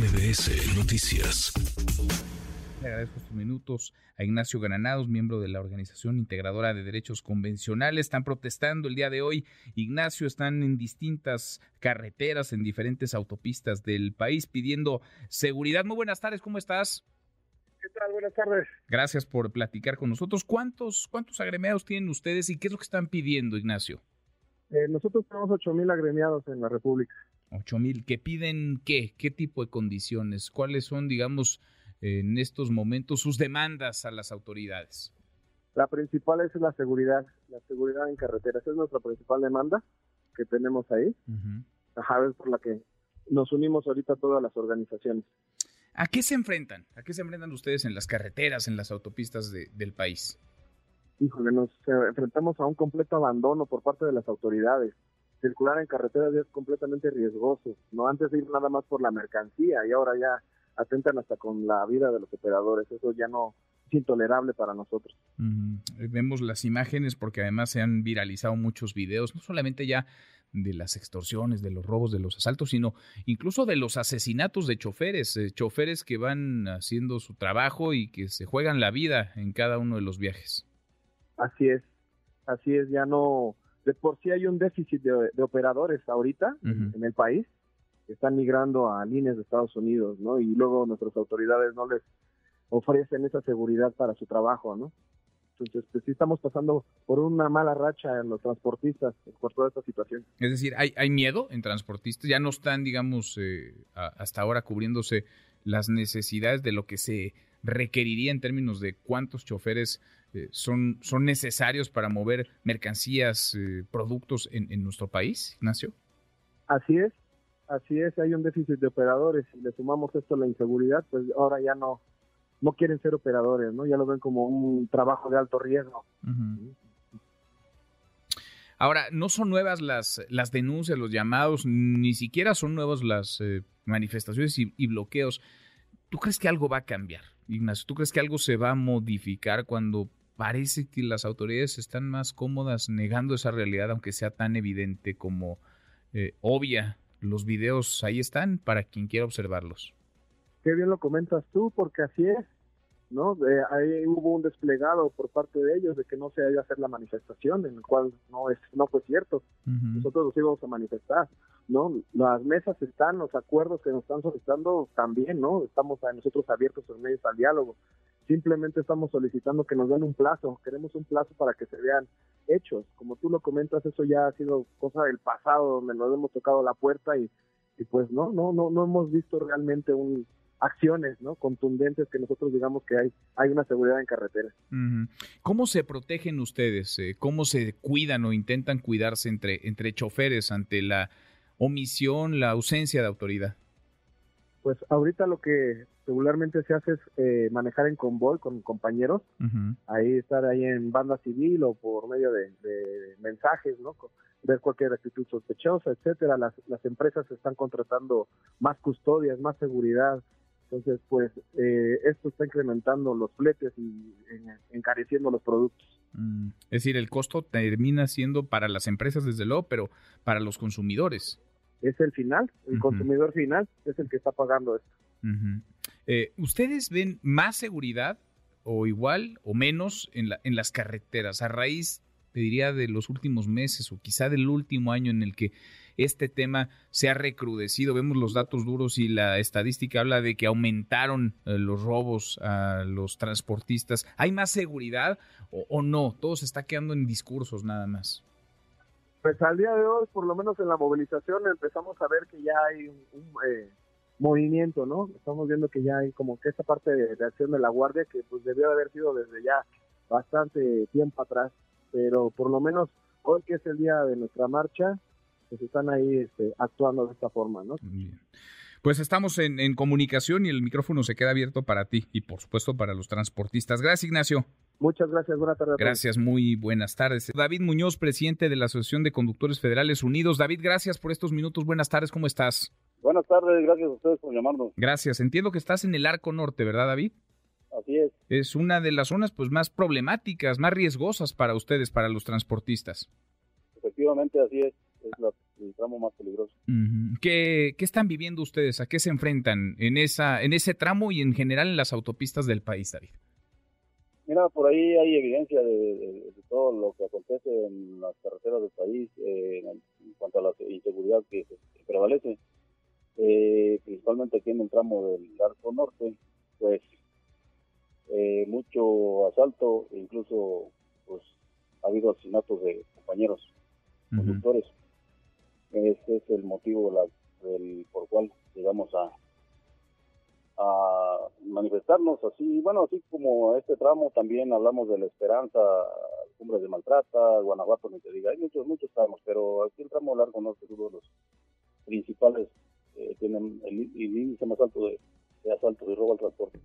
MBS Noticias. Le agradezco estos minutos a Ignacio Granados, miembro de la Organización Integradora de Derechos Convencionales. Están protestando el día de hoy. Ignacio, están en distintas carreteras, en diferentes autopistas del país pidiendo seguridad. Muy buenas tardes, ¿cómo estás? ¿Qué tal? Buenas tardes. Gracias por platicar con nosotros. ¿Cuántos, cuántos agremiados tienen ustedes y qué es lo que están pidiendo, Ignacio? Eh, nosotros tenemos 8.000 agremiados en la República. Ocho mil. ¿Que piden qué? ¿Qué tipo de condiciones? ¿Cuáles son, digamos, en estos momentos sus demandas a las autoridades? La principal es la seguridad, la seguridad en carreteras. Es nuestra principal demanda que tenemos ahí. Ajá, es por la que nos unimos ahorita todas las organizaciones. ¿A qué se enfrentan? ¿A qué se enfrentan ustedes en las carreteras, en las autopistas de- del país? Híjole, nos enfrentamos a un completo abandono por parte de las autoridades. Circular en carreteras ya es completamente riesgoso. No antes de ir nada más por la mercancía y ahora ya atentan hasta con la vida de los operadores. Eso ya no es intolerable para nosotros. Eh, Vemos las imágenes porque además se han viralizado muchos videos, no solamente ya de las extorsiones, de los robos, de los asaltos, sino incluso de los asesinatos de choferes, eh, choferes que van haciendo su trabajo y que se juegan la vida en cada uno de los viajes. Así es, así es, ya no, de por sí hay un déficit de, de operadores ahorita en- el país, que están migrando a líneas de Estados Unidos, ¿no? Y luego nuestras autoridades no les ofrecen esa seguridad para su trabajo, ¿no? Entonces, pues sí estamos pasando por una mala racha en los transportistas por toda esta situación. Es decir, hay, hay miedo en transportistas, ya no están, digamos, eh, a- hasta ahora cubriéndose las necesidades de lo que se requeriría en términos de cuántos choferes eh, son, son necesarios para mover mercancías, eh, productos en, en nuestro país, Ignacio. Así es, así es, hay un déficit de operadores y le sumamos esto a la inseguridad, pues ahora ya no, no quieren ser operadores, ¿no? Ya lo ven como un trabajo de alto riesgo. Ahora, no son nuevas las, las denuncias, los llamados, ni siquiera son nuevas las eh, manifestaciones y, y bloqueos. ¿Tú crees que algo va a cambiar, Ignacio? ¿Tú crees que algo se va a modificar cuando parece que las autoridades están más cómodas negando esa realidad, aunque sea tan evidente como eh, obvia? Los videos ahí están para quien quiera observarlos. Qué bien lo comentas tú, porque así es, ¿no? Eh, ahí hubo un desplegado por parte de ellos de que no se haya hacer la manifestación, en el cual no es no fue cierto. Nosotros nos íbamos a manifestar, ¿no? Las mesas están, los acuerdos que nos están solicitando también, ¿no? Estamos a nosotros abiertos en medios al diálogo. Simplemente estamos solicitando que nos den un plazo, queremos un plazo para que se vean hechos. Como tú lo comentas, eso ya ha sido cosa del pasado, donde nos hemos tocado la puerta y, pues no, no, no, no hemos visto realmente un acciones no contundentes que nosotros digamos que hay hay una seguridad en carretera. ¿Cómo se protegen ustedes? Eh, ¿Cómo se cuidan o intentan cuidarse entre, entre choferes ante la omisión, la ausencia de autoridad? Pues ahorita lo que regularmente se hace es eh, manejar en convoy con compañeros ahí estar ahí en banda civil o por medio de, de mensajes, ¿no? Ver cualquier actitud sospechosa, etcétera. Las, las empresas están contratando más custodias, más seguridad. Entonces, pues, eh, esto está incrementando los fletes y en- encareciendo los productos. Mm. Es decir, el costo termina siendo para las empresas, desde luego, pero para los consumidores. Es el final, el consumidor final es el que está pagando esto. Eh, ¿Ustedes ven más seguridad o igual o menos en, la, en las carreteras a raíz, te diría, de los últimos meses o quizá del último año en el que este tema se ha recrudecido? Vemos los datos duros y la estadística habla de que aumentaron eh, los robos a los transportistas. ¿Hay más seguridad o, o no? Todo se está quedando en discursos nada más. Pues al día de hoy, por lo menos en la movilización, empezamos a ver que ya hay un, eh, movimiento, ¿no? Estamos viendo que ya hay como que esta parte de, de acción de la Guardia que pues debió de haber sido desde ya bastante tiempo atrás, pero por lo menos hoy que es el día de nuestra marcha, pues están ahí este, actuando de esta forma, ¿no? Bien. Pues estamos en, en comunicación y el micrófono se queda abierto para ti y por supuesto para los transportistas. Gracias, Ignacio. Muchas gracias, buenas tardes. Gracias, muy buenas tardes. David Muñoz, presidente de la Asociación de Conductores Federales Unidos. David, gracias por estos minutos. Buenas tardes, ¿cómo estás? Buenas tardes, gracias a ustedes por llamarnos. Gracias. Entiendo que estás en el Arco Norte, ¿verdad, David? Así es, Es una de las zonas pues más problemáticas, más riesgosas para ustedes, para los transportistas. efectivamente así es. Es la, el tramo más peligroso. ¿Qué, ¿Qué, están viviendo ustedes? ¿A qué se enfrentan en esa en ese tramo y en general en las autopistas del país, David? Mira, por ahí hay evidencia de, todo lo que acontece en las carreteras del país eh, en, cuanto a la inseguridad que, prevalece, eh, principalmente aquí en el tramo del Arco Norte, pues eh, mucho asalto, incluso pues ha habido asesinatos de compañeros conductores. Ese es el motivo la, del, por cual llegamos a, a manifestarnos así, bueno, así como este tramo también hablamos de la esperanza, Cumbres de Maltrata, Guanajuato, ni te diga, hay muchos, muchos tramos, pero aquí el tramo largo norte es uno de los principales, eh, tienen el índice más alto de, de asalto y robo al transporte.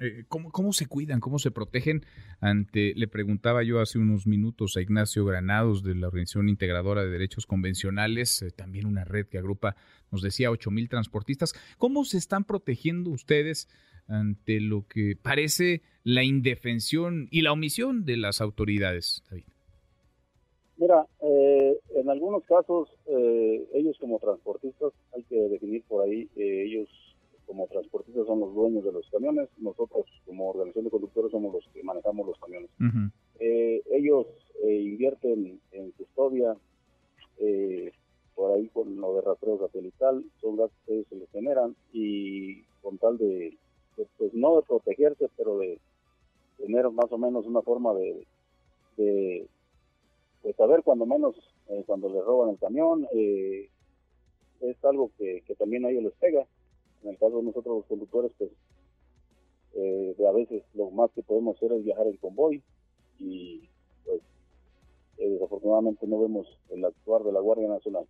Eh, ¿cómo, se cuidan? ¿Cómo se protegen ante, le preguntaba yo hace unos minutos a Ignacio Granados de la Organización Integradora de Derechos Convencionales, eh, también una red que agrupa, nos decía, 8 mil transportistas. ¿Cómo se están protegiendo ustedes ante lo que parece la indefensión y la omisión de las autoridades, David? Mira, eh, en algunos casos, ellos como transportistas, hay que definir por ahí, ellos como transportistas son los dueños de los camiones, nosotros como organización de conductores somos los que manejamos los camiones. Eh, ellos eh, invierten en custodia, eh, por ahí con lo de rastreo satelital, son gastos que se les generan y con tal de, pues no de protegerse, pero de tener más o menos una forma de, de pues saber cuando menos cuando les roban el camión, es algo que, que también a ellos les pega en el caso de nosotros los conductores, pues eh, a veces lo más que podemos hacer es viajar en convoy y pues eh, desafortunadamente no vemos el actuar de la Guardia Nacional.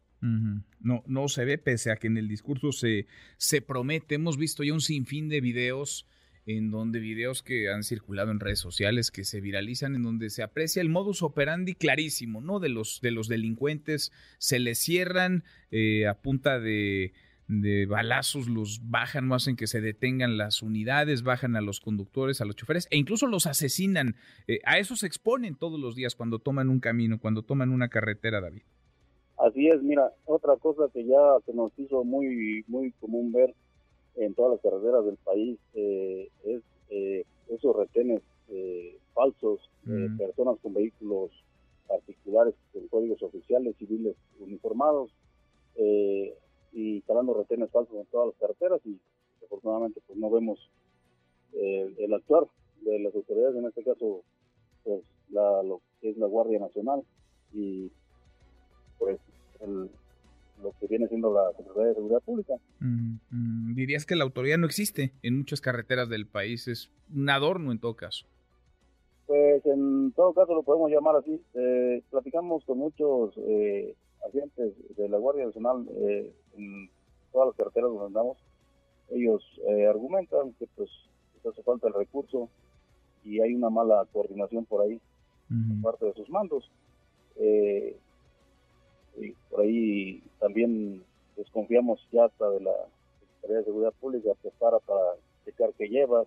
No, no se ve, pese a que en el discurso se, se promete. Hemos visto ya un sinfín de videos en donde videos que han circulado en redes sociales, que se viralizan, en donde se aprecia el modus operandi clarísimo, ¿no? De los, de los delincuentes, se les cierran eh, a punta de, de balazos los bajan, no hacen que se detengan las unidades, bajan a los conductores, a los choferes e incluso los asesinan. Eh, a eso se exponen todos los días cuando toman un camino, cuando toman una carretera, David. Así es, mira, otra cosa que ya se nos hizo muy muy común ver en todas las carreteras del país eh, es eh, esos retenes falsos, mm. personas con vehículos particulares con códigos oficiales civiles uniformados. Eh, y instalando retenes falsos en todas las carreteras y afortunadamente pues no vemos eh, el actuar de las autoridades, en este caso pues la, lo que es la Guardia Nacional y pues lo que viene siendo la Secretaría de Seguridad Pública. Dirías que la autoridad no existe en muchas carreteras del país, es un adorno en todo caso. Pues en todo caso lo podemos llamar así. Eh, platicamos con muchos eh, agentes de la Guardia Nacional eh, en todas las carreteras donde andamos, ellos eh, argumentan que pues hace falta el recurso y hay una mala coordinación por ahí por parte de sus mandos. Eh, y por ahí también desconfiamos ya hasta de la Secretaría de Seguridad Pública que para para checar que lleva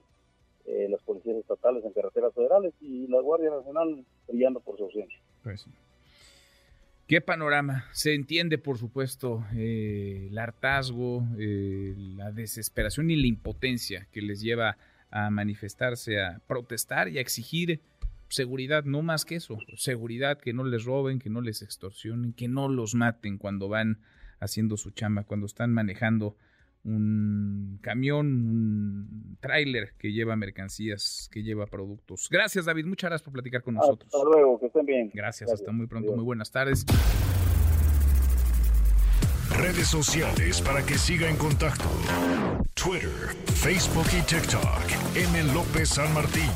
las policías estatales en carreteras federales y la Guardia Nacional brillando por su ausencia. Pues ¿Qué panorama? Se entiende, por supuesto, eh, el hartazgo, eh, la desesperación y la impotencia que les lleva a manifestarse, a protestar y a exigir seguridad, no más que eso, seguridad, que no les roben, que no les extorsionen, que no los maten cuando van haciendo su chamba, cuando están manejando un camión, un tráiler que lleva mercancías, que lleva productos. Gracias, David. Muchas gracias por platicar con nosotros. Hasta luego, que estén bien. Gracias, hasta muy pronto. Muy buenas tardes. Redes sociales para que siga en contacto: Twitter, Facebook y TikTok. M. López San Martín.